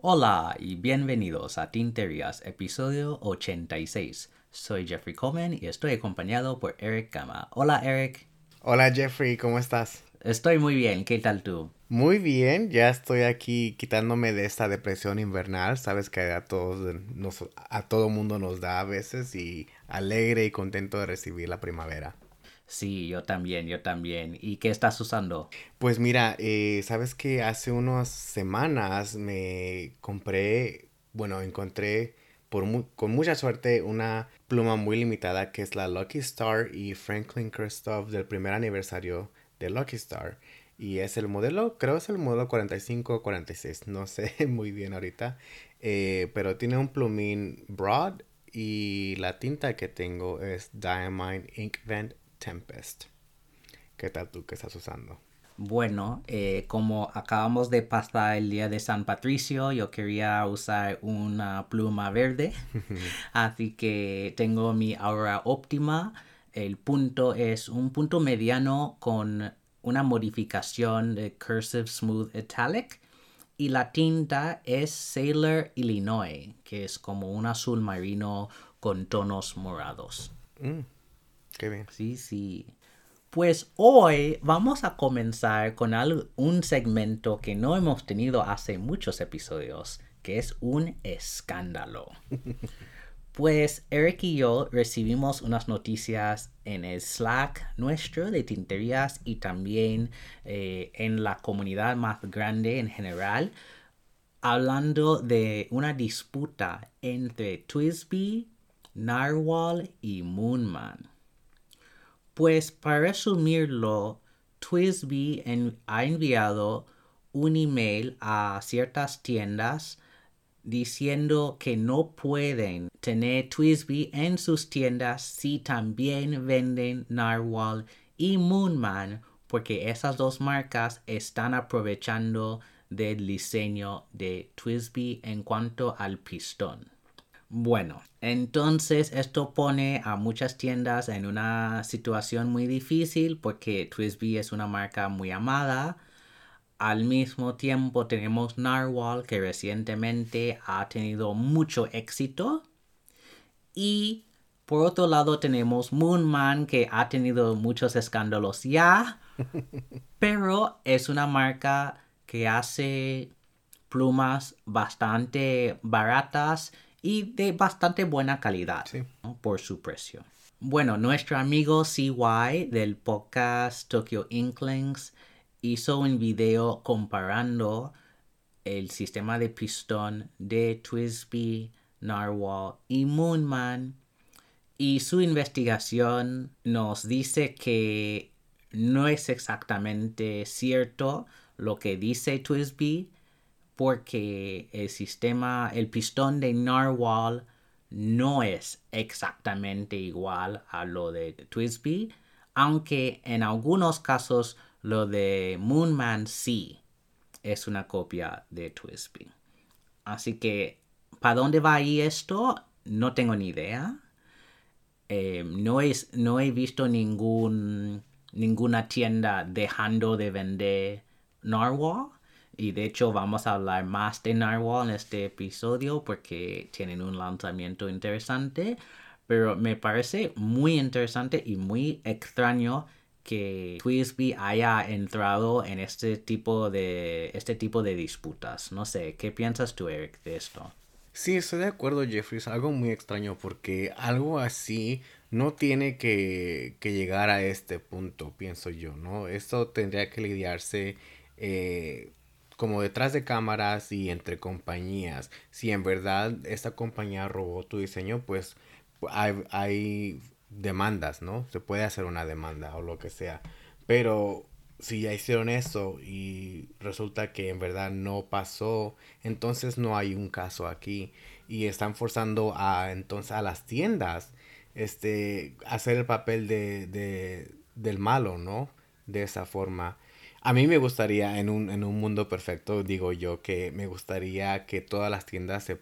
Hola y bienvenidos a Tinterías, episodio 86. Soy Jeffrey Coleman y estoy acompañado por Eric Gama. Hola Eric. Hola Jeffrey, ¿cómo estás? Estoy muy bien, ¿qué tal tú? Muy bien, ya estoy aquí quitándome de esta depresión invernal. Sabes que a todos nos, a todo mundo nos da a veces y alegre y contento de recibir la primavera. Sí, yo también, yo también. ¿Y qué estás usando? Pues mira, eh, sabes que hace unas semanas me compré, bueno, encontré por con mucha suerte una pluma muy limitada que es la Lucky Star y Franklin Christoph del primer aniversario de Lucky Star. Y es el modelo, creo es el modelo 45 o 46, no sé muy bien ahorita. Eh, pero tiene un plumín broad y la tinta que tengo es Diamine Ink Vent Tempest. ¿Qué tal tú? ¿Qué estás usando? Bueno, eh, como acabamos de pasar el día de San Patricio, yo quería usar una pluma verde. Así que tengo mi aura óptima. El punto es un punto mediano con una modificación de Cursive Smooth Italic. Y la tinta es Sailor Illinois, que es como un azul marino con tonos morados. Mm. Qué bien. Sí, sí. Pues hoy vamos a comenzar con un segmento que no hemos tenido hace muchos episodios, que es un escándalo. Pues Eric y yo recibimos unas noticias en el Slack nuestro de tinterías y también eh, en la comunidad más grande en general, hablando de una disputa entre Twisby, Narwhal y Moonman. Pues para resumirlo, Twisby ha enviado un email a ciertas tiendas diciendo que no pueden tener Twisby en sus tiendas si también venden Narwhal y Moonman porque esas dos marcas están aprovechando del diseño de Twisby en cuanto al pistón. Bueno, entonces esto pone a muchas tiendas en una situación muy difícil porque Twisby es una marca muy amada. Al mismo tiempo tenemos Narwhal que recientemente ha tenido mucho éxito. Y por otro lado tenemos Moonman que ha tenido muchos escándalos ya. pero es una marca que hace plumas bastante baratas y de bastante buena calidad por su precio. Bueno, nuestro amigo CY del podcast Tokyo Inklings hizo un video comparando el sistema de pistón de Twisby, Narwhal y Moonman y su investigación nos dice que no es exactamente cierto lo que dice Twisby porque el sistema, el pistón de Narwhal no es exactamente igual a lo de Twisby, aunque en algunos casos lo de Moonman sí es una copia de Twisby. Así que, ¿para dónde va ahí esto? No tengo ni idea. Eh, no, es, no he visto ninguna tienda dejando de vender Narwhal. Y de hecho vamos a hablar más de Narwhal en este episodio porque tienen un lanzamiento interesante. Pero me parece muy interesante y muy extraño que Twisby haya entrado en este tipo de este tipo de disputas. No sé, ¿qué piensas tú, Eric, de esto? Sí, estoy de acuerdo, Jeffrey. Es algo muy extraño porque algo así no tiene que, que llegar a este punto, pienso yo, ¿no? Esto tendría que lidiarse eh, como detrás de cámaras y entre compañías. Si en verdad esta compañía robó tu diseño, pues hay, demandas, ¿no? Se puede hacer una demanda o lo que sea. Pero si ya hicieron eso y resulta que en verdad no pasó, entonces no hay un caso aquí. Y están forzando a entonces a las tiendas este hacer el papel de, de del malo, ¿no? De esa forma. A mí me gustaría, en un, en un mundo perfecto, digo yo, que me gustaría que todas las tiendas se,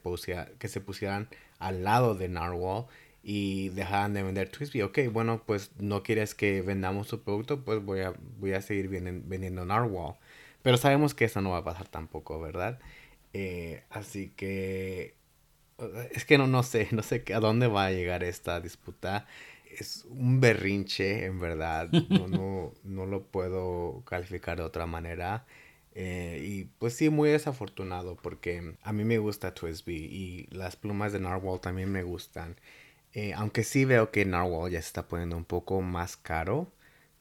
que se pusieran al lado de Narwhal y dejaran de vender Twisby. Ok, bueno, pues no quieres que vendamos tu producto, pues voy a, voy a seguir vendiendo Narwhal. Pero sabemos que eso no va a pasar tampoco, ¿verdad? Eh, así que es que no, no sé, no sé a dónde va a llegar esta disputa. Es un berrinche, en verdad. No, no, no lo puedo calificar de otra manera. Eh, y pues sí, muy desafortunado porque a mí me gusta Twisby y las plumas de Narwhal también me gustan. Eh, aunque sí veo que Narwhal ya se está poniendo un poco más caro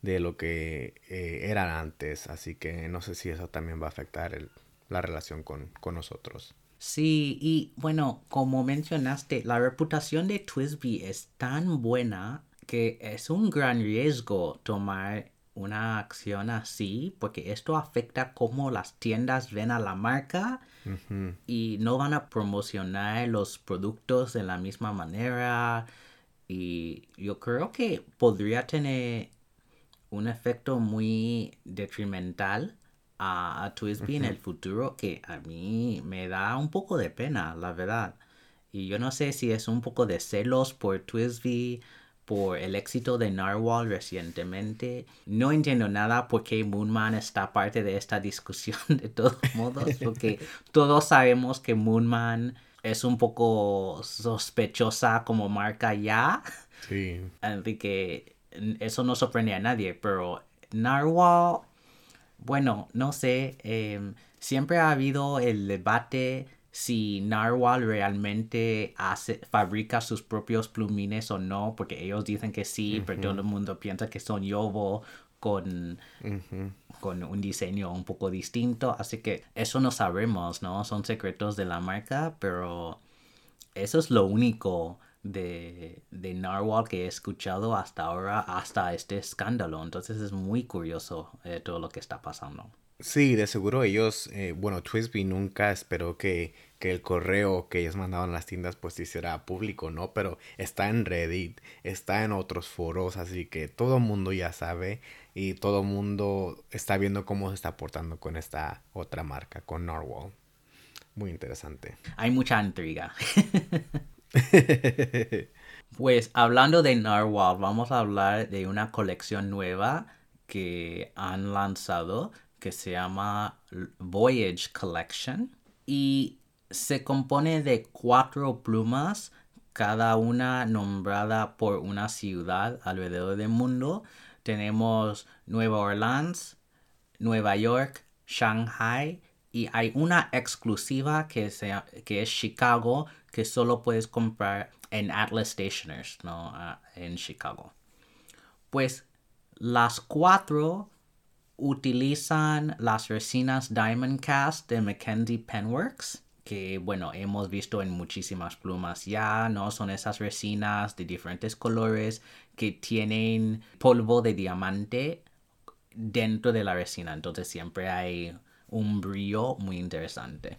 de lo que eh, era antes. Así que no sé si eso también va a afectar la relación con, con nosotros. Sí, y bueno, como mencionaste, la reputación de Twisby es tan buena que es un gran riesgo tomar una acción así, porque esto afecta cómo las tiendas ven a la marca y no van a promocionar los productos de la misma manera. Y yo creo que podría tener un efecto muy detrimental a, a Twisby en el futuro que a mí me da un poco de pena, la verdad. Y yo no sé si es un poco de celos por Twisby por el éxito de Narwhal recientemente. No entiendo nada por qué Moonman está parte de esta discusión de todos modos, porque todos sabemos que Moonman es un poco sospechosa como marca ya. Sí. Así que eso no sorprende a nadie, pero Narwhal, bueno, no sé, em, siempre ha habido el debate si Narwhal realmente hace, fabrica sus propios plumines o no, porque ellos dicen que sí, pero todo el mundo piensa que son Yobo con, con un diseño un poco distinto, así que eso no sabemos, ¿no? Son secretos de la marca, pero eso es lo único de, de Narwhal que he escuchado hasta ahora, hasta este escándalo, entonces es muy curioso eh, todo lo que está pasando. Sí, de seguro ellos, eh, bueno, Twisby nunca esperó que, que, el correo que ellos mandaban a las tiendas pues hiciera público, ¿no? Pero está en Reddit, está en otros foros, así que todo el mundo ya sabe y todo el mundo está viendo cómo se está portando con esta otra marca, con Narwhal. Muy interesante. Hay mucha intriga. pues hablando de Narwhal, vamos a hablar de una colección nueva que han lanzado que se llama Voyage Collection y se compone de cuatro plumas, cada una nombrada por una ciudad alrededor del mundo. Tenemos Nueva Orleans, Nueva York, Shanghai y hay una exclusiva que, que es Chicago que solo puedes comprar en Atlas Stationers, ¿no? Ah, en Chicago. Pues las cuatro utilizan las resinas Diamond Cast de Mackenzie Penworks, que bueno, hemos visto en muchísimas plumas ya, ¿no? Son esas resinas de diferentes colores que tienen polvo de diamante dentro de la resina, entonces siempre hay un brillo muy interesante.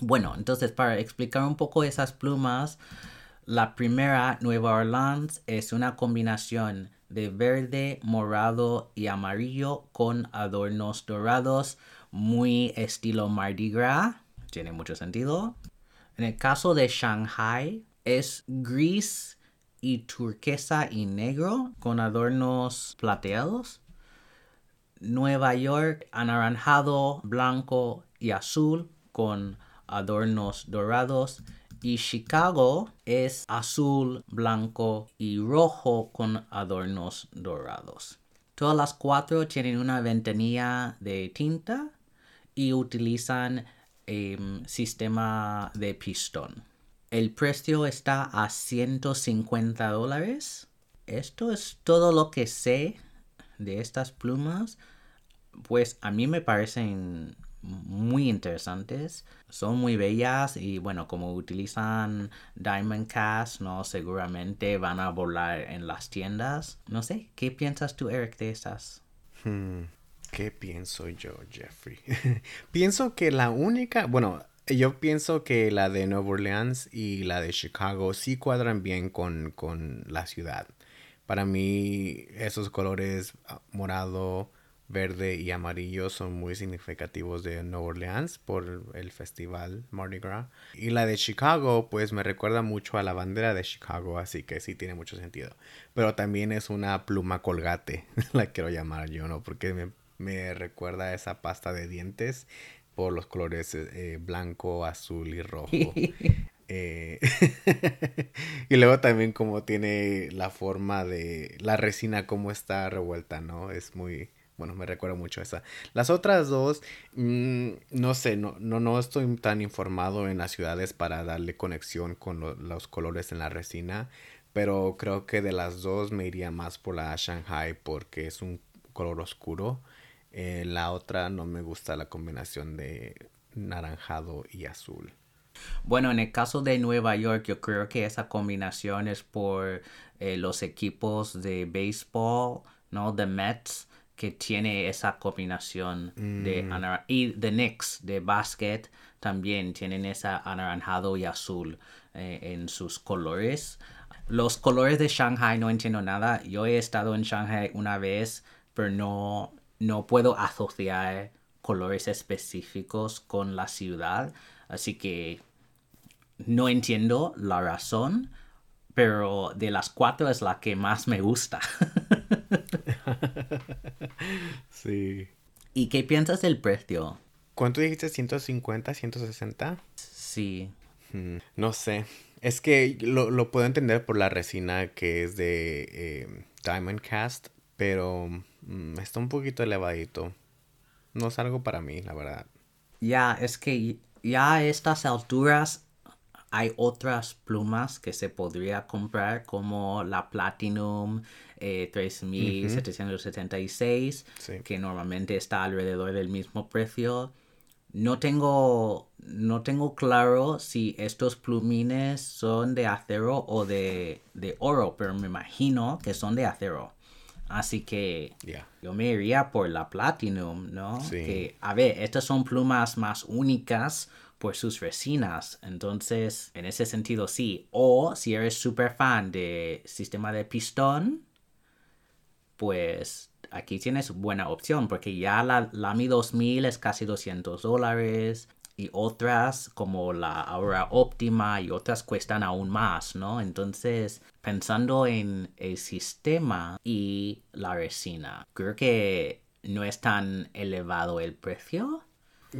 Bueno, entonces para explicar un poco esas plumas, la primera, Nueva Orleans, es una combinación de verde, morado y amarillo con adornos dorados, muy estilo Mardi Gras. Tiene mucho sentido. En el caso de Shanghai, es gris y turquesa y negro con adornos plateados. Nueva York, anaranjado, blanco y azul con adornos dorados y Chicago es azul, blanco y rojo con adornos dorados. Todas las cuatro tienen una ventanilla de tinta y utilizan um, sistema de pistón. El precio está a 150 dólares. Esto es todo lo que sé de estas plumas. Pues a mí me parecen muy interesantes, son muy bellas y bueno, como utilizan Diamond Cast, no seguramente van a volar en las tiendas. No sé, ¿qué piensas tú, Eric, de esas? Hmm, ¿Qué pienso yo, Jeffrey? pienso que la única, bueno, yo pienso que la de Nueva Orleans y la de Chicago sí cuadran bien con, con la ciudad. Para mí, esos colores ah, morado, verde y amarillo son muy significativos de Nueva Orleans por el festival Mardi Gras. Y la de Chicago, pues me recuerda mucho a la bandera de Chicago, así que sí tiene mucho sentido. Pero también es una pluma colgate, la quiero llamar yo, ¿no? Porque me, me recuerda a esa pasta de dientes por los colores eh, blanco, azul y rojo. Eh, y luego también como tiene la forma de la resina como está revuelta, ¿no? Es muy, bueno, me recuerda mucho esa. Las otras dos, mm, no sé, no, no, no estoy tan informado en las ciudades para darle conexión con los colores en la resina, pero creo que de las dos me iría más por la Shanghai porque es un color oscuro. Eh, la otra no me gusta la combinación de naranjado y azul. Bueno, en el caso de Nueva York, yo creo que esa combinación es por eh, los equipos de béisbol, ¿no? De Mets, que tiene esa combinación de mm. y de Knicks de básquet también tienen esa anaranjado y azul eh, en sus colores. Los colores de Shanghai no entiendo nada. Yo he estado en Shanghai una vez, pero no, no puedo asociar colores específicos con la ciudad. Así que no entiendo la razón, pero de las cuatro es la que más me gusta. sí. ¿Y qué piensas del precio? ¿Cuánto dijiste? ¿150, 160? Sí. Hmm, no sé. Es que lo, puedo entender por la resina que es de eh, Diamond Cast, pero mm, está un poquito elevadito. No es algo para mí, la verdad. Ya, es que ya a estas alturas hay otras plumas que se podría comprar como la Platinum 3776 eh, que normalmente está alrededor del mismo precio. No tengo, no tengo claro si estos plumines son de acero o de, oro, pero me imagino que son de acero. Así que yo me iría por la Platinum, ¿no? Que, a ver, estas son plumas más únicas por sus resinas. Entonces, en ese sentido, sí. O si eres súper fan de sistema de pistón, pues aquí tienes buena opción porque ya la, la Mi 2000 es casi 200 dólares y otras como la Aura Óptima y otras cuestan aún más, ¿no? Entonces, pensando en el sistema y la resina, creo que no es tan elevado el precio.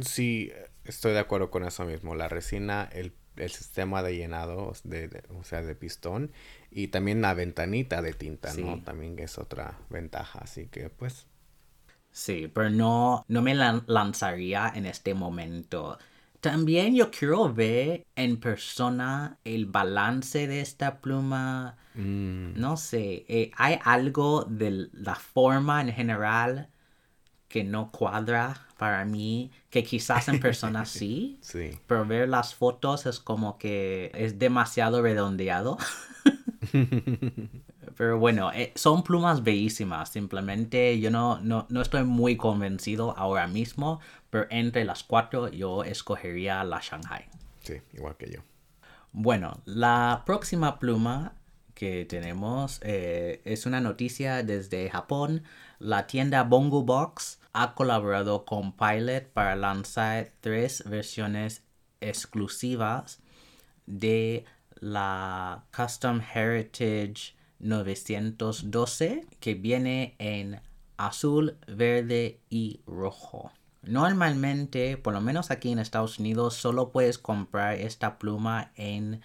Sí, Estoy de acuerdo con eso mismo. La resina, el, sistema de llenado, de, o sea, de pistón, y también la ventanita de tinta, ¿no? También es otra ventaja. Así que, pues. Sí, pero no, no me lanzaría en este momento. También yo quiero ver en persona el balance de esta pluma. Mm. No sé, eh, hay algo de la forma en general que no cuadra para mí, que quizás en persona sí, sí, pero ver las fotos es como que es demasiado redondeado. pero bueno, eh, son plumas bellísimas, simplemente yo no, no, no estoy muy convencido ahora mismo, pero entre las cuatro yo escogería la Shanghai. Sí, igual que yo. Bueno, la próxima pluma que tenemos eh, es una noticia desde Japón. La tienda Bongo Box ha colaborado con Pilot para lanzar tres versiones exclusivas de la Custom Heritage 912 que viene en azul, verde y rojo. Normalmente, por lo menos aquí en Estados Unidos, solo puedes comprar esta pluma en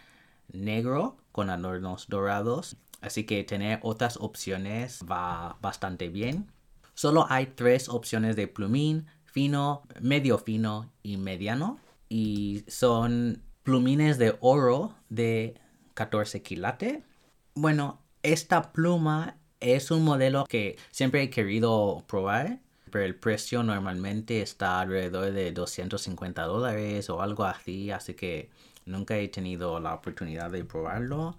negro con adornos dorados. Así que tener otras opciones va bastante bien. Solo hay tres opciones de plumín, fino, medio fino y mediano. Y son plumines de oro de 14 quilates. Bueno, esta pluma es un modelo que siempre he querido probar, pero el precio normalmente está alrededor de 250 dólares o algo así, así que nunca he tenido la oportunidad de probarlo.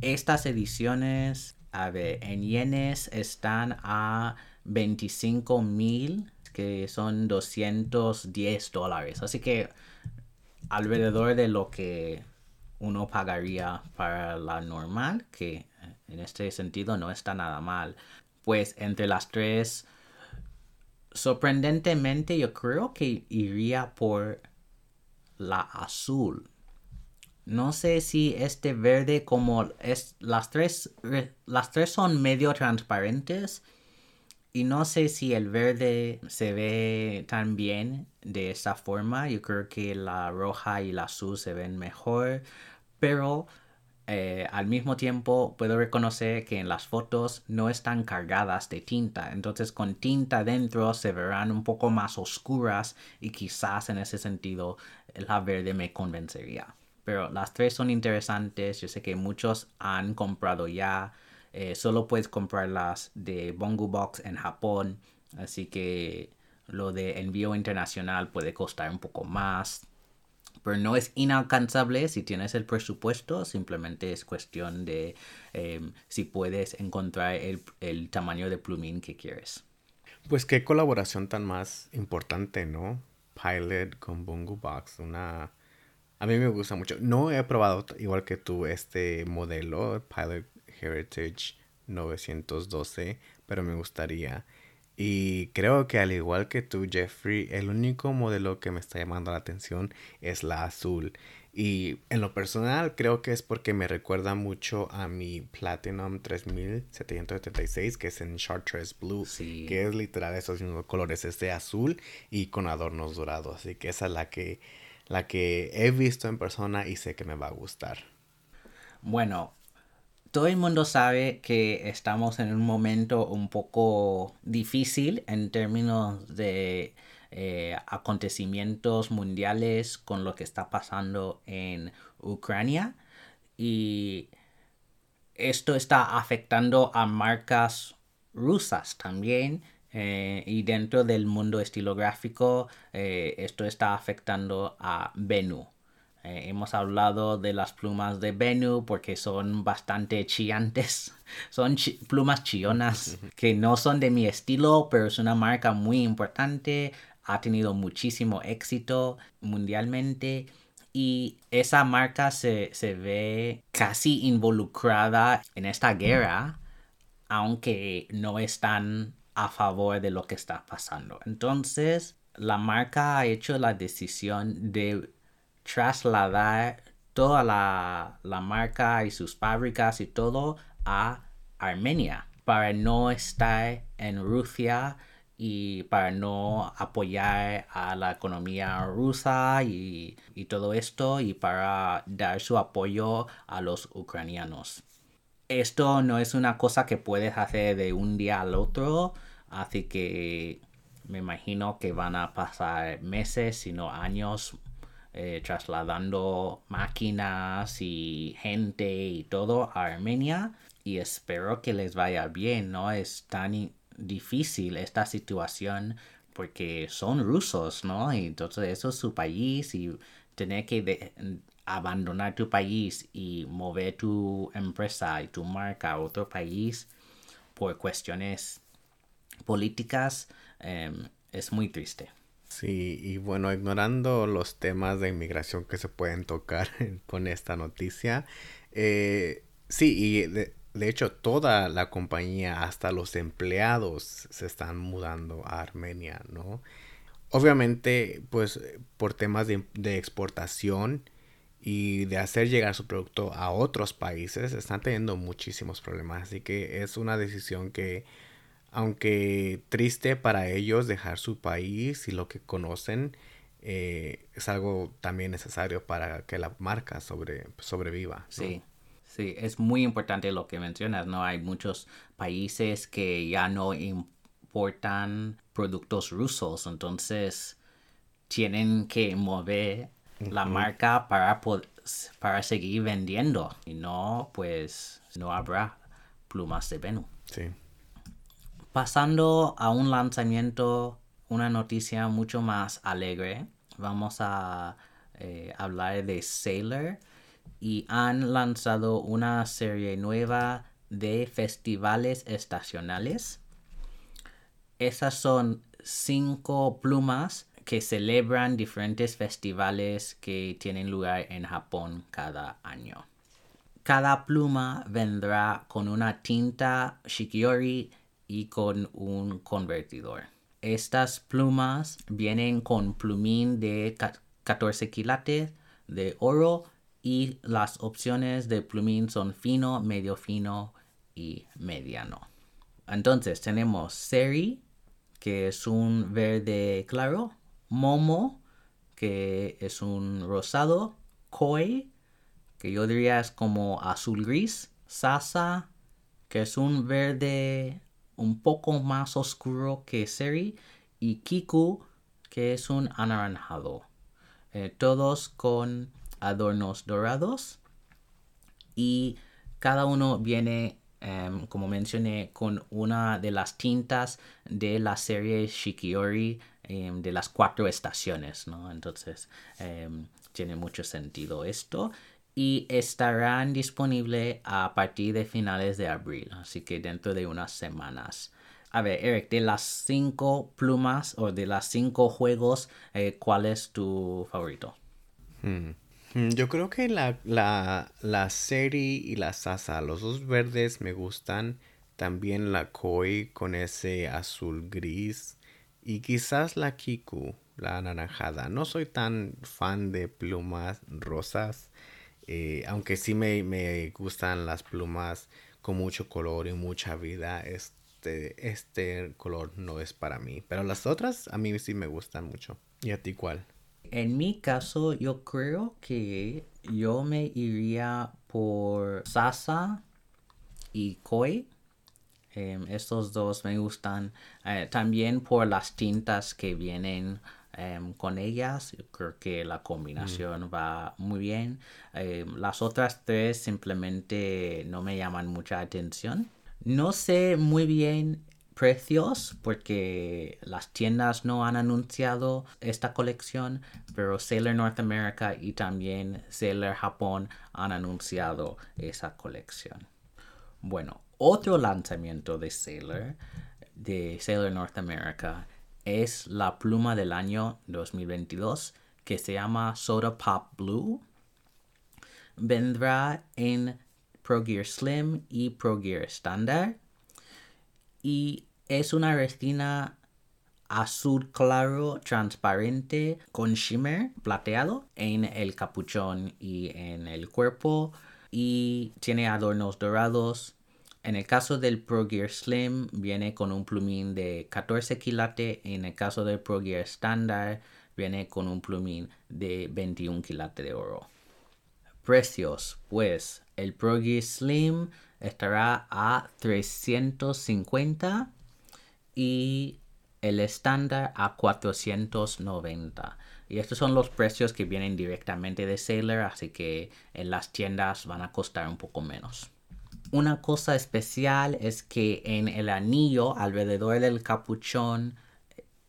Estas ediciones, a ver, en yenes están a 25 mil, que son 210 dólares. Así que alrededor de lo que uno pagaría para la normal, que en este sentido no está nada mal. Pues entre las tres sorprendentemente yo creo que iría por la azul. No sé si este verde como es las tres las tres son medio transparentes y no sé si el verde se ve tan bien de esa forma. Yo creo que la roja y la azul se ven mejor, pero eh, al mismo tiempo puedo reconocer que en las fotos no están cargadas de tinta, entonces con tinta dentro se verán un poco más oscuras y quizás en ese sentido la verde me convencería. Pero las tres son interesantes, yo sé que muchos han comprado ya, eh, solo puedes comprarlas de Bongo Box en Japón, así que lo de envío internacional puede costar un poco más pero no es inalcanzable si tienes el presupuesto, simplemente es cuestión de em, si puedes encontrar el, tamaño de plumín que quieres. Pues qué colaboración tan más importante, ¿no? Pilot con Bungo Box, una... A mí me gusta mucho. No he probado igual que tú este modelo, Pilot Heritage 912, pero me gustaría. Y creo que al igual que tú, Jeffrey, el único modelo que me está llamando la atención es la azul. Y en lo personal creo que es porque me recuerda mucho a mi Platinum 3776 que es en Chartreuse Blue, que es literal esos mismos colores, este azul y con adornos dorados. Así que esa es la que, la que he visto en persona y sé que me va a gustar. Bueno, todo el mundo sabe que estamos en un momento un poco difícil en términos de eh, acontecimientos mundiales con lo que está pasando en Ucrania. Y esto está afectando a marcas rusas también eh, y dentro del mundo estilográfico eh, esto está afectando a Benu eh, hemos hablado de las plumas de Benu porque son bastante chillantes. Son plumas chillonas que no son de mi estilo, pero es una marca muy importante. Ha tenido muchísimo éxito mundialmente. Y esa marca se, se ve casi involucrada en esta guerra, aunque no están a favor de lo que está pasando. Entonces, la marca ha hecho la decisión de trasladar toda la, marca y sus fábricas y todo a Armenia para no estar en Rusia y para no apoyar a la economía rusa y, y, todo esto y para dar su apoyo a los ucranianos. Esto no es una cosa que puedes hacer de un día al otro, así que me imagino que van a pasar meses, sino años eh, trasladando máquinas y gente y todo a Armenia y espero que les vaya bien, ¿no? Es tan difícil esta situación porque son rusos, ¿no? Y entonces eso es su país y tener que abandonar tu país y mover tu empresa y tu marca a otro país por cuestiones políticas em, es muy triste. Sí, y bueno, ignorando los temas de inmigración que se pueden tocar con esta noticia, eh, sí, y de, hecho toda la compañía, hasta los empleados, se están mudando a Armenia, ¿no? Obviamente, pues por temas de, de exportación y de hacer llegar su producto a otros países, están teniendo muchísimos problemas, así que es una decisión que aunque triste para ellos dejar su país y lo que conocen, eh, es algo también necesario para que la marca sobre, sobreviva. Sí, sí, es muy importante lo que mencionas, ¿no? Hay muchos países que ya no importan productos rusos, entonces tienen que mover la marca para, para seguir vendiendo y no, pues no habrá plumas de Venus. Sí. Pasando a un lanzamiento, una noticia mucho más alegre, vamos a eh, hablar de Sailor y han lanzado una serie nueva de festivales estacionales. Esas son cinco plumas que celebran diferentes festivales que tienen lugar en Japón cada año. Cada pluma vendrá con una tinta shikiori y con un convertidor. estas plumas vienen con plumín de 14 quilates de oro y las opciones de plumín son fino, medio fino y mediano. Entonces tenemos Seri, que es un verde claro, Momo, que es un rosado, Koi, que yo diría es como azul gris, Sasa, que es un verde un poco más oscuro que Seri, y Kiku, que es un anaranjado. Eh, todos con adornos dorados y cada uno viene em, como mencioné con una de las tintas de la serie Shikiori em, de las cuatro estaciones ¿no? entonces em, tiene mucho sentido esto y estarán disponibles a partir de finales de abril así que dentro de unas semanas a ver, Eric, de las cinco plumas o de las cinco juegos, eh, ¿cuál es tu favorito? Hmm. Hmm, yo creo que la, la, la Seri y la Sasa, los dos verdes me gustan. También la Koi con ese azul gris. Y quizás la Kiku, la anaranjada. No soy tan fan de plumas rosas. Eh, aunque sí me, me, gustan las plumas con mucho color y mucha vida. Es, este, este color no es para mí. Pero las otras a mí sí me gustan mucho. ¿Y a ti cuál? En mi caso, yo creo que yo me iría por Sasa y Koi. Em, estos dos me gustan. Eh, también por las tintas que vienen em, con ellas. Yo creo que la combinación mm. va muy bien. Em, las otras tres simplemente no me llaman mucha atención. No sé muy bien precios porque las tiendas no han anunciado esta colección, pero Sailor North America y también Sailor Japón han anunciado esa colección. Bueno, otro lanzamiento de Sailor, de Sailor North America, es la pluma del año 2022 que se llama Soda Pop Blue. Vendrá en Pro Gear Slim y Pro Gear Standard. Y es una resina azul claro transparente con shimmer plateado en el capuchón y en el cuerpo y tiene adornos dorados. En el caso del Pro Gear Slim viene con un plumín de 14 quilates. En el caso del Pro Gear Standard viene con un plumín de 21 quilates de oro. Precios, pues el Pro Gear Slim estará a 350 y el estándar a 490. Y estos son los precios que vienen directamente de Sailor, así que en las tiendas van a costar un poco menos. Una cosa especial es que en el anillo alrededor del capuchón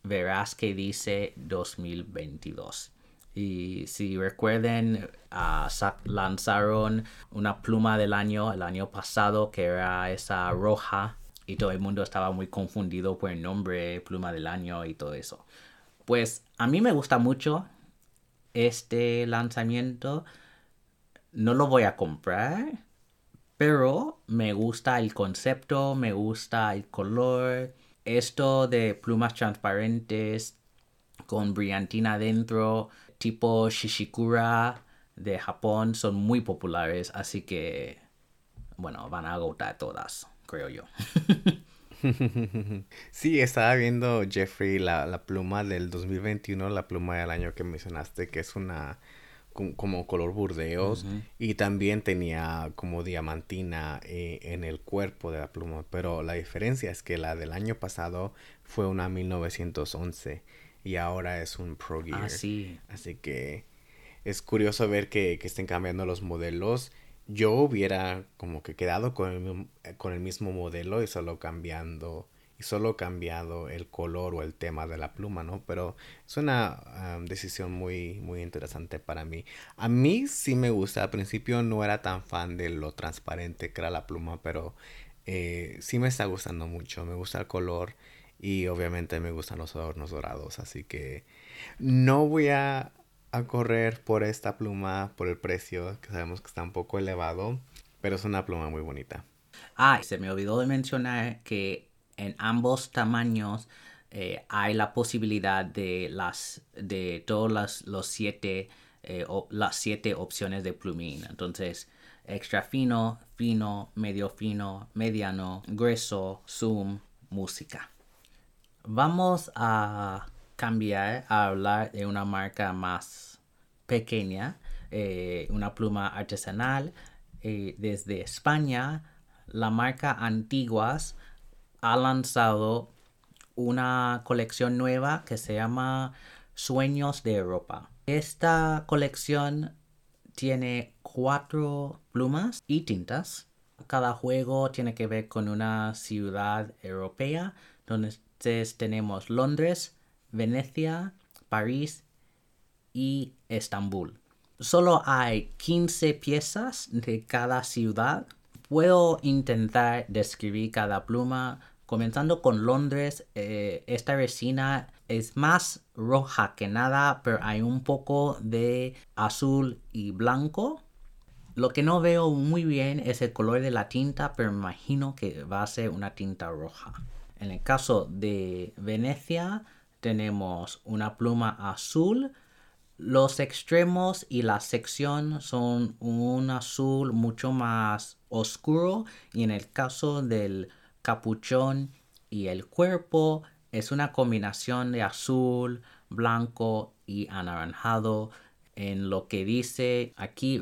verás que dice 2022. Y si recuerden, uh, lanzaron una pluma del año el año pasado que era esa roja y todo el mundo estaba muy confundido por el nombre, pluma del año y todo eso. Pues a mí me gusta mucho este lanzamiento. No lo voy a comprar, pero me gusta el concepto, me gusta el color. Esto de plumas transparentes con brillantina adentro tipo Shishikura de Japón son muy populares, así que, bueno, van a agotar todas, creo yo. Sí, estaba viendo Jeffrey la, pluma del 2021, la pluma del año que mencionaste, que es una como color burdeos y también tenía como diamantina eh, en el cuerpo de la pluma, pero la diferencia es que la del año pasado fue una 1911 y ahora es un Pro ah, Gear. Así que es curioso ver que, estén cambiando los modelos. Yo hubiera como que quedado con el, con el mismo modelo y solo cambiando solo cambiado el color o el tema de la pluma, ¿no? Pero es una decisión muy, muy interesante para mí. A mí sí me gusta. Al principio no era tan fan de lo transparente que era la pluma, pero eh, sí me está gustando mucho. Me gusta el color y obviamente me gustan los adornos dorados, así que no voy a, correr por esta pluma por el precio, que sabemos que está un poco elevado, pero es una pluma muy bonita. Ah, se me olvidó de mencionar que en ambos tamaños eh, hay la posibilidad de las de los siete eh, las siete opciones de plumín entonces extra fino fino medio fino mediano grueso zoom música. Vamos a cambiar a hablar de una marca más pequeña eh, una pluma artesanal desde España. La marca Antiguas ha lanzado una colección nueva que se llama Sueños de Europa. Esta colección tiene cuatro plumas y tintas. Cada juego tiene que ver con una ciudad europea. Entonces tenemos Londres, Venecia, París y Estambul. Solo hay 15 piezas de cada ciudad. Puedo intentar describir cada pluma Comenzando con Londres, eh, esta resina es más roja que nada, pero hay un poco de azul y blanco. Lo que no veo muy bien es el color de la tinta, pero imagino que va a ser una tinta roja. En el caso de Venecia, tenemos una pluma azul. Los extremos y la sección son un azul mucho más oscuro. Y en el caso del capuchón y el cuerpo es una combinación de azul, blanco y anaranjado. En lo que dice aquí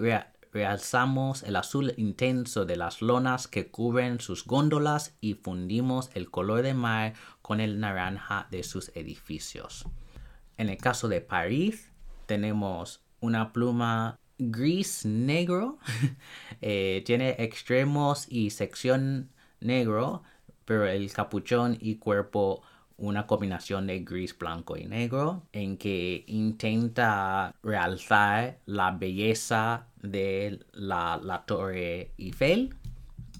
realzamos el azul intenso de las lonas que cubren sus góndolas y fundimos el color de mar con el naranja de sus edificios. En el caso de París tenemos una pluma gris negro, eh, tiene extremos y sección negro, pero el capuchón y cuerpo una combinación de gris, blanco y negro en que intenta realzar la belleza de la, la Torre Eiffel.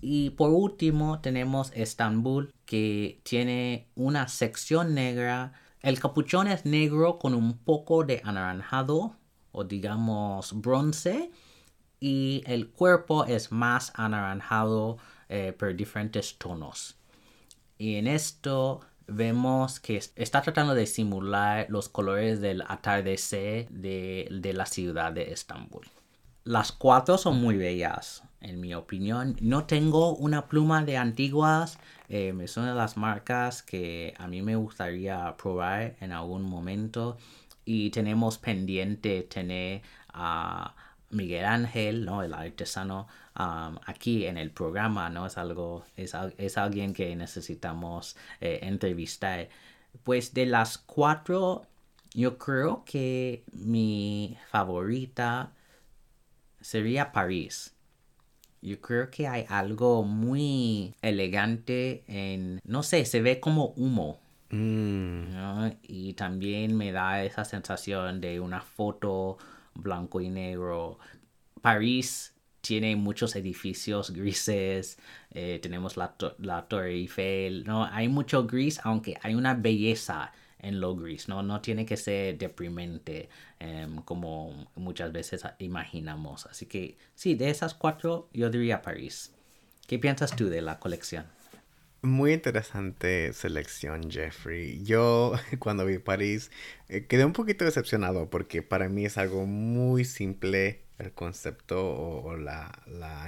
Y por último tenemos Estambul que tiene una sección negra. El capuchón es negro con un poco de anaranjado o digamos bronce y el cuerpo es más anaranjado eh, por diferentes tonos. Y en esto vemos que está tratando de simular los colores del atardecer de, la ciudad de Estambul. Las cuatro son muy bellas, en mi opinión. No tengo una pluma de antiguas. Eh, son de las marcas que a mí me gustaría probar en algún momento. Y tenemos pendiente tener a Miguel Ángel, ¿no? el artesano, aquí en el programa, ¿no? Es algo, es, es alguien que necesitamos eh, entrevistar. Pues de las cuatro, yo creo que mi favorita sería París. Yo creo que hay algo muy elegante en, no sé, se ve como humo. Mm. Y también me da esa sensación de una foto blanco y negro. París tiene muchos edificios grises, eh, tenemos la, la, Torre Eiffel, ¿no? Hay mucho gris, aunque hay una belleza en lo gris, ¿no? No tiene que ser deprimente em, como muchas veces imaginamos. Así que sí, de esas cuatro yo diría París. ¿Qué piensas tú de la colección? Muy interesante selección, Jeffrey. Yo cuando vi París eh, quedé un poquito decepcionado porque para mí es algo muy simple el concepto o, la,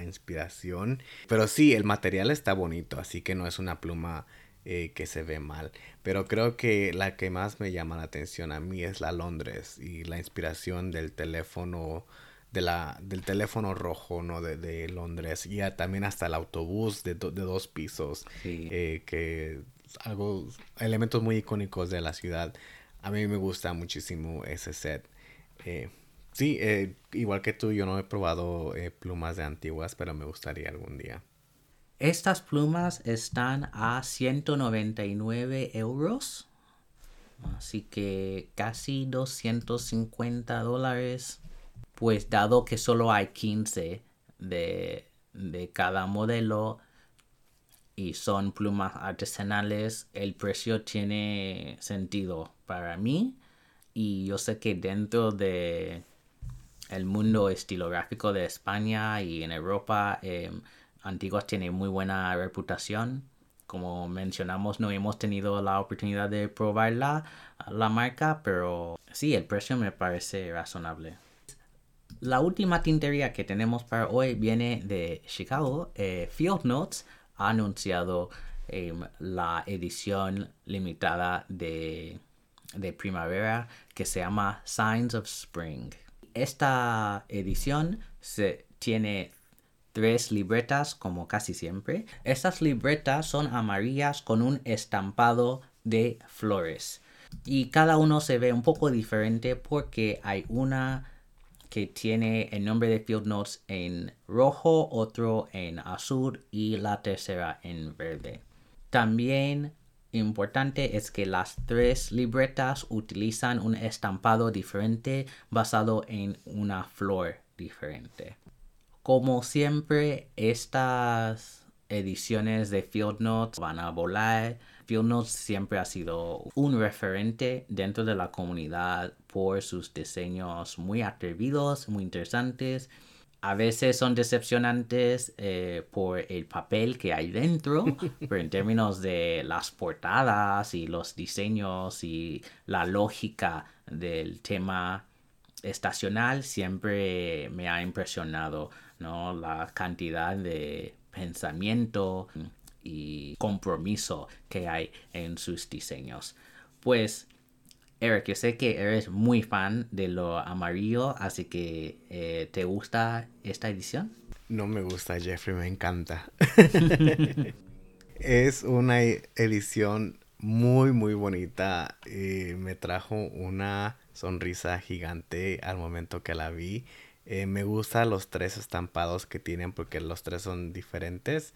inspiración. Pero sí, el material está bonito, así que no es una pluma eh, que se ve mal. Pero creo que la que más me llama la atención a mí es la Londres y la inspiración del teléfono. De la, del teléfono rojo ¿no? de, Londres y también hasta el autobús de, dos pisos eh, que algo elementos muy icónicos de la ciudad a mí me gusta muchísimo ese set eh, Sí, eh, igual que tú, yo no he probado plumas de antiguas, pero me gustaría algún día. Estas plumas están a 199 euros, así que casi 250 dólares. Pues dado que solo hay 15 de, de cada modelo y son plumas artesanales, el precio tiene sentido para mí. Y yo sé que dentro de el mundo estilográfico de España y en Europa, eh, Antiguas tiene muy buena reputación como mencionamos, no hemos tenido la oportunidad de probarla, la marca, pero sí, el precio me parece razonable. La última tintería que tenemos para hoy viene de Chicago. Eh, Field Notes ha anunciado em, la edición limitada de, de primavera que se llama Signs of Spring. Esta edición se tiene tres libretas como casi siempre. Estas libretas son amarillas con un estampado de flores. Y cada uno se ve un poco diferente porque hay una que tiene el nombre de Field Notes en rojo, otro en azul y la tercera en verde. También importante es que las tres libretas utilizan un estampado diferente basado en una flor diferente. Como siempre, estas ediciones de Field Notes van a volar. Notes siempre ha sido un referente dentro de la comunidad por sus diseños muy atrevidos, muy interesantes. A veces son decepcionantes eh, por el papel que hay dentro, pero en términos de las portadas y los diseños y la lógica del tema estacional siempre me ha impresionado ¿no? La cantidad de pensamiento y compromiso que hay en sus diseños. Pues, Eric, yo sé que eres muy fan de lo amarillo, así que eh, ¿te gusta esta edición? No me gusta, Jeffrey, me encanta. es una edición muy, muy bonita. y me trajo una sonrisa gigante al momento que la vi. Eh, me gustan los tres estampados que tienen porque los tres son diferentes.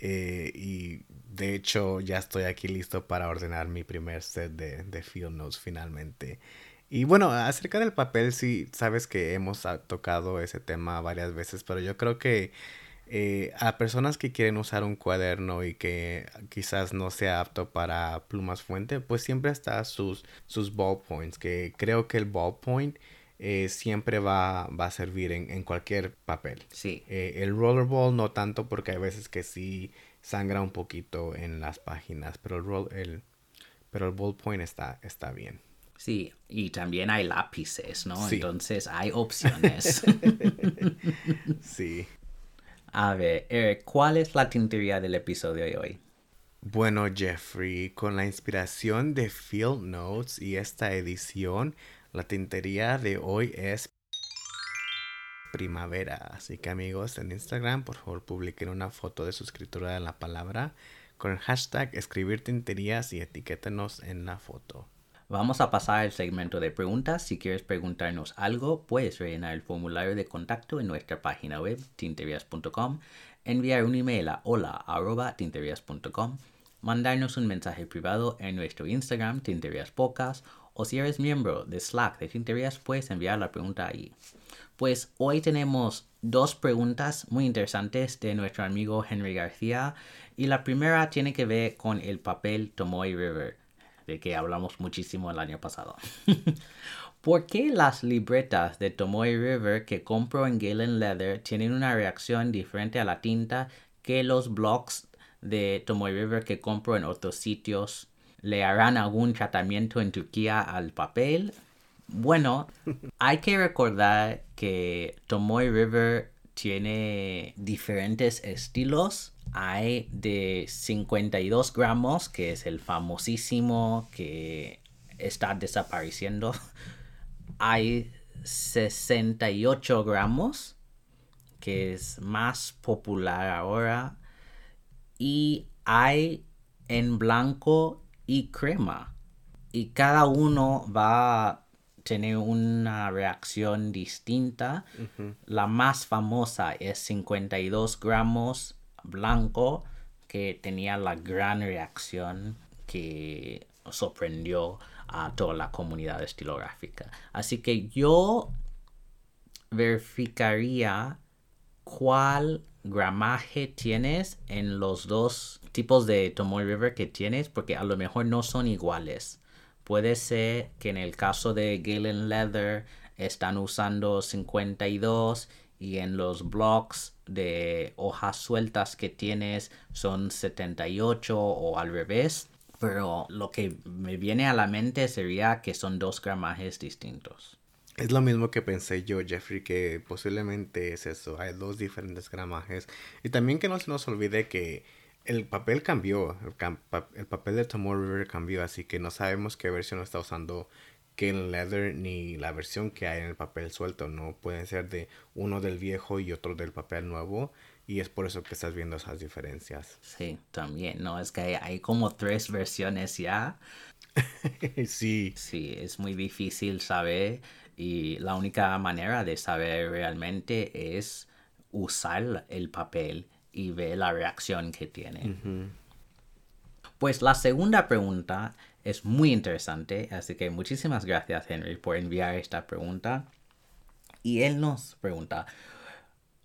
Eh, y de hecho ya estoy aquí listo para ordenar mi primer set de, de Field Notes finalmente. Y bueno, acerca del papel, sí, sabes que hemos tocado ese tema varias veces, pero yo creo que eh, a personas que quieren usar un cuaderno y que quizás no sea apto para plumas fuente, pues siempre está sus, sus ballpoints, que creo que el ballpoint eh, siempre va, a servir en, cualquier papel. Sí. Eh, el rollerball no tanto porque hay veces que sí sangra un poquito en las páginas, pero el, roll, el, pero el ballpoint está, está bien. Sí, y también hay lápices, ¿no? Entonces hay opciones. sí. A ver, ¿cuál es la tintería del episodio de hoy? Bueno, Jeffrey, con la inspiración de Field Notes y esta edición, la tintería de hoy es primavera. Así que amigos en Instagram, por favor publiquen una foto de su escritura de la palabra con el hashtag escribir tinterías y etiquétenos en la foto. Vamos a pasar al segmento de preguntas. Si quieres preguntarnos algo, puedes rellenar el formulario de contacto en nuestra página web tinterias.com, enviar un email a hola.tinterias.com, mandarnos un mensaje privado en nuestro Instagram tinteriaspodcast o si eres miembro de Slack de Tinterías, puedes enviar la pregunta ahí. Pues hoy tenemos dos preguntas muy interesantes de nuestro amigo Henry García y la primera tiene que ver con el papel Tomoe River, de que hablamos muchísimo el año pasado. ¿Por qué las libretas de Tomoe River que compro en Galen Leather tienen una reacción diferente a la tinta que los blocks de Tomoe River que compro en otros sitios ¿Le harán algún tratamiento en Turquía al papel? Bueno, hay que recordar que Tomoe River tiene diferentes estilos. Hay de 52 gramos, que es el famosísimo que está desapareciendo. Hay 68 gramos, que es más popular ahora. Y hay en blanco y crema. Y cada uno va a tener una reacción distinta. La más famosa es 52 gramos blanco, que tenía la gran reacción que sorprendió a toda la comunidad estilográfica. Así que yo verificaría cuál gramaje tienes en los dos tipos de Tomoe River que tienes porque a lo mejor no son iguales. Puede ser que en el caso de Galen Leather están usando 52 y en los blocks de hojas sueltas que tienes son 78 o al revés. Pero lo que me viene a la mente sería que son dos gramajes distintos. Es lo mismo que pensé yo, Jeffrey, que posiblemente es eso. Hay dos diferentes gramajes. Y también que no se nos olvide que el papel cambió. El, papel de Tomorrow River cambió. Así que no sabemos qué versión está usando el Leather ni la versión que hay en el papel suelto. No pueden ser de uno del viejo y otro del papel nuevo. Y es por eso que estás viendo esas diferencias. Sí, también, ¿no? Es que hay, hay como tres versiones ya. sí. Sí, es muy difícil saber y la única manera de saber realmente es usar el papel y ver la reacción que tiene. Pues la segunda pregunta es muy interesante, así que muchísimas gracias Henry por enviar esta pregunta. Y él nos pregunta,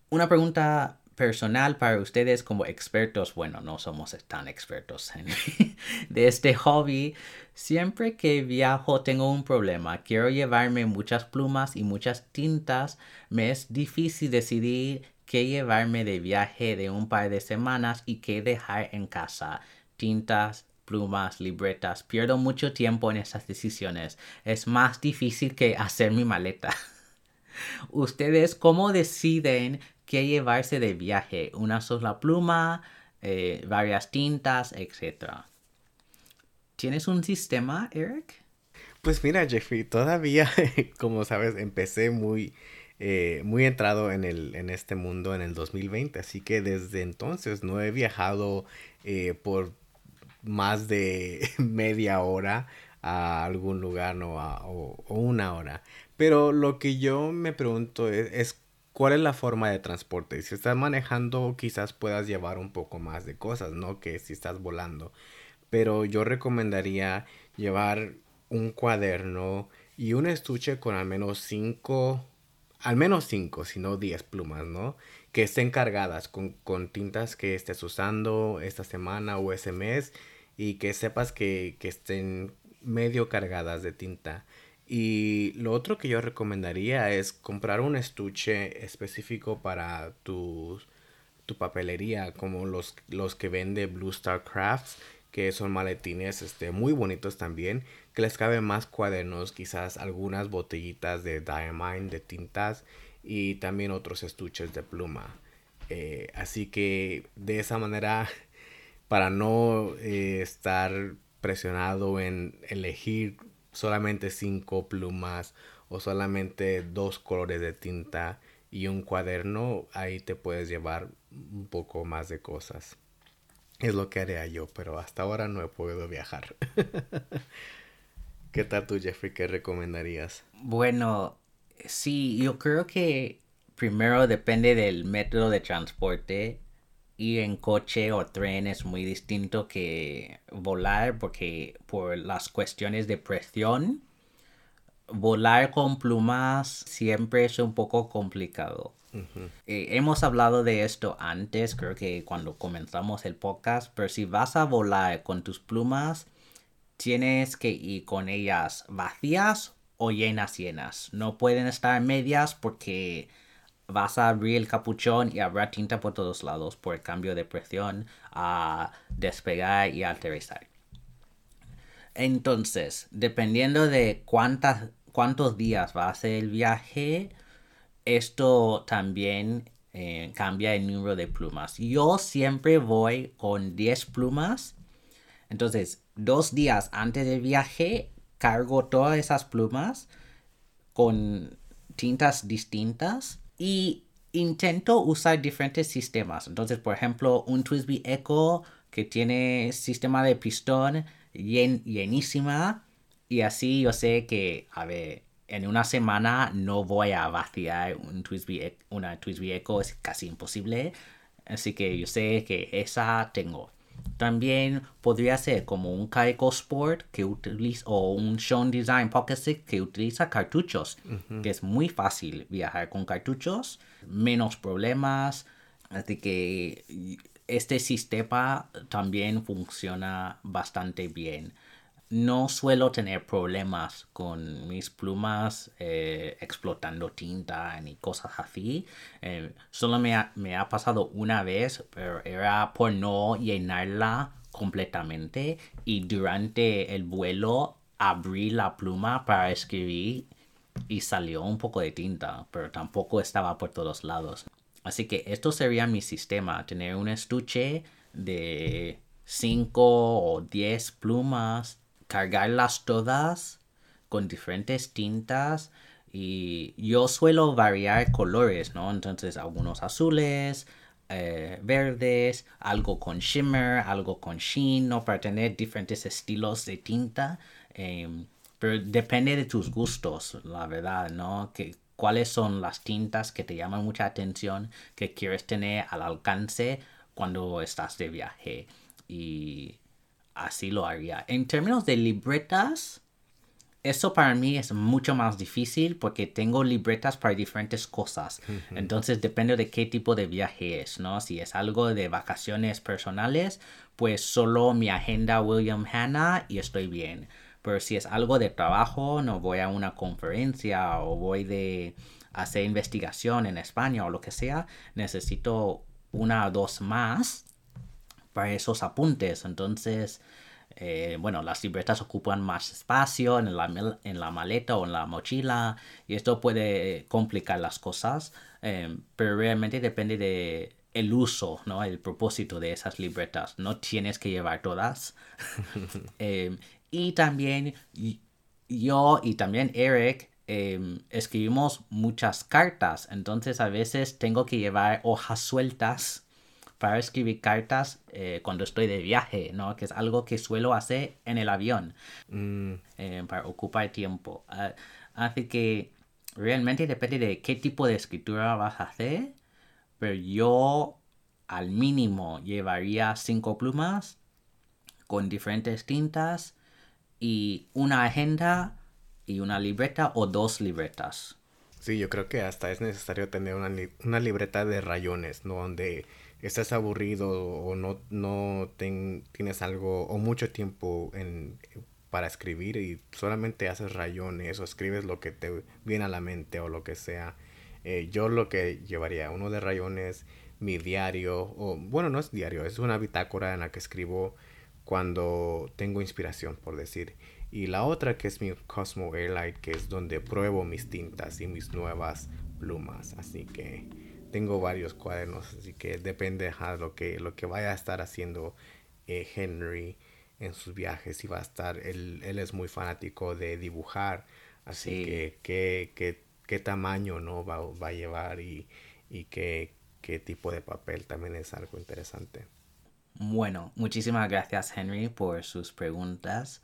una pregunta personal para ustedes como expertos, bueno, no somos tan expertos en, de este hobby. Siempre que viajo tengo un problema. Quiero llevarme muchas plumas y muchas tintas. Me es difícil decidir qué llevarme de viaje de un par de semanas y qué dejar en casa. Tintas, plumas, libretas. Pierdo mucho tiempo en esas decisiones. Es más difícil que hacer mi maleta. ¿Ustedes cómo deciden qué llevarse de viaje? ¿Una sola pluma? Eh, ¿Varias tintas? Etcétera. ¿Tienes un sistema, Eric? Pues mira, Jeffrey, todavía, como sabes, empecé muy, eh, muy entrado en, el, en este mundo en el 2020, así que desde entonces no he viajado eh, por más de media hora a algún lugar ¿no? o, una hora. Pero lo que yo me pregunto es, cuál es la forma de transporte. Si estás manejando, quizás puedas llevar un poco más de cosas, ¿no? Que si estás volando. Pero yo recomendaría llevar un cuaderno y un estuche con al menos cinco, al menos cinco, si no diez plumas, ¿no? Que estén cargadas con, con tintas que estés usando esta semana o ese mes y que sepas que, que estén medio cargadas de tinta. Y lo otro que yo recomendaría es comprar un estuche específico para tu, tu papelería, como los, los que vende Blue Star Crafts, que son maletines este, muy bonitos también, que les caben más cuadernos, quizás algunas botellitas de Diamine, de tintas y también otros estuches de pluma. Eh, así que de esa manera, para no eh, estar presionado en elegir solamente cinco plumas o solamente dos colores de tinta y un cuaderno, ahí te puedes llevar un poco más de cosas. Es lo que haría yo, pero hasta ahora no he podido viajar. ¿Qué tal tú, Jeffrey? ¿Qué recomendarías? Bueno, sí, yo creo que primero depende del método de transporte ir en coche o tren es muy distinto que volar porque por las cuestiones de presión, volar con plumas siempre es un poco complicado. Eh, hemos hablado de esto antes, creo que cuando comenzamos el podcast, pero si vas a volar con tus plumas, tienes que ir con ellas vacías o llenas llenas. No pueden estar medias porque vas a abrir el capuchón y habrá tinta por todos lados por el cambio de presión a despegar y aterrizar. Entonces, dependiendo de cuántas, cuántos días va a ser el viaje, esto también eh, cambia el número de plumas. Yo siempre voy con 10 plumas. Entonces, dos días antes del viaje, cargo todas esas plumas con tintas distintas y intento usar diferentes sistemas. Entonces, por ejemplo, un Twisby Echo que tiene sistema de pistón llenísima. Y así yo sé que, a ver, en una semana no voy a vaciar un Twisby, una Twisby Echo, es casi imposible. Así que yo sé que esa tengo. También podría ser como un Kaiko Sport que utiliza, o un Sean Design Pocket Stick que utiliza cartuchos, que es muy fácil viajar con cartuchos, menos problemas. Así que este sistema también funciona bastante bien. No suelo tener problemas con mis plumas eh, explotando tinta ni cosas así. Eh, solo me ha, me ha, pasado una vez, pero era por no llenarla completamente y durante el vuelo abrí la pluma para escribir y salió un poco de tinta, pero tampoco estaba por todos lados. Así que esto sería mi sistema, tener un estuche de 5 o 10 plumas cargarlas todas con diferentes tintas y yo suelo variar colores, ¿no? Entonces algunos azules, eh, verdes, algo con shimmer, algo con sheen, ¿no? Para tener diferentes estilos de tinta. Em, pero depende de tus gustos, la verdad, ¿no? Que, cuáles son las tintas que te llaman mucha atención, que quieres tener al alcance cuando estás de viaje. Y así lo haría. En términos de libretas, eso para mí es mucho más difícil porque tengo libretas para diferentes cosas. Entonces depende de qué tipo de viaje es, ¿no? Si es algo de vacaciones personales, pues solo mi agenda William Hanna y estoy bien. Pero si es algo de trabajo, no voy a una conferencia o voy de hacer investigación en España o lo que sea, necesito una o dos más para esos apuntes. Entonces, eh, bueno, las libretas ocupan más espacio en la, en la maleta o en la mochila y esto puede complicar las cosas, eh, pero realmente depende de el uso, ¿no? El propósito de esas libretas. No tienes que llevar todas. Eh, y también yo y también Eric escribimos muchas cartas, entonces a veces tengo que llevar hojas sueltas para escribir cartas eh, cuando estoy de viaje, ¿no? Que es algo que suelo hacer en el avión mm. eh, para ocupar tiempo. Ah, así que realmente depende de qué tipo de escritura vas a hacer, pero yo al mínimo llevaría cinco plumas con diferentes tintas y una agenda y una libreta o dos libretas. Sí, yo creo que hasta es necesario tener una, una libreta de rayones, ¿no? Donde estás aburrido o no, no tienes algo o mucho tiempo en, para escribir y solamente haces rayones o escribes lo que te viene a la mente o lo que sea. Eh, yo lo que llevaría, uno de rayones, mi diario, o bueno, no es diario, es una bitácora en la que escribo cuando tengo inspiración, por decir. Y la otra que es mi Cosmo Airlight, que es donde pruebo mis tintas y mis nuevas plumas. Así que tengo varios cuadernos, así que depende de lo que, lo que vaya a estar haciendo eh, Henry en sus viajes y va a estar, él, él es muy fanático de dibujar, así que qué, qué, tamaño no va, va a llevar y, y qué, qué tipo de papel también es algo interesante. Bueno, muchísimas gracias Henry por sus preguntas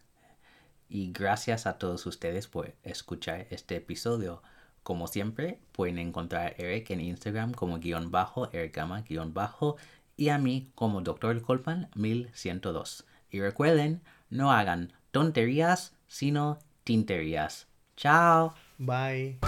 y gracias a todos ustedes por escuchar este episodio. Como siempre, pueden encontrar a Eric en Instagram como guion bajo, Ericama guion bajo, y a mí como Dr. Colpan 1102. Y recuerden, no hagan tonterías, sino tinterías. Chao. Bye.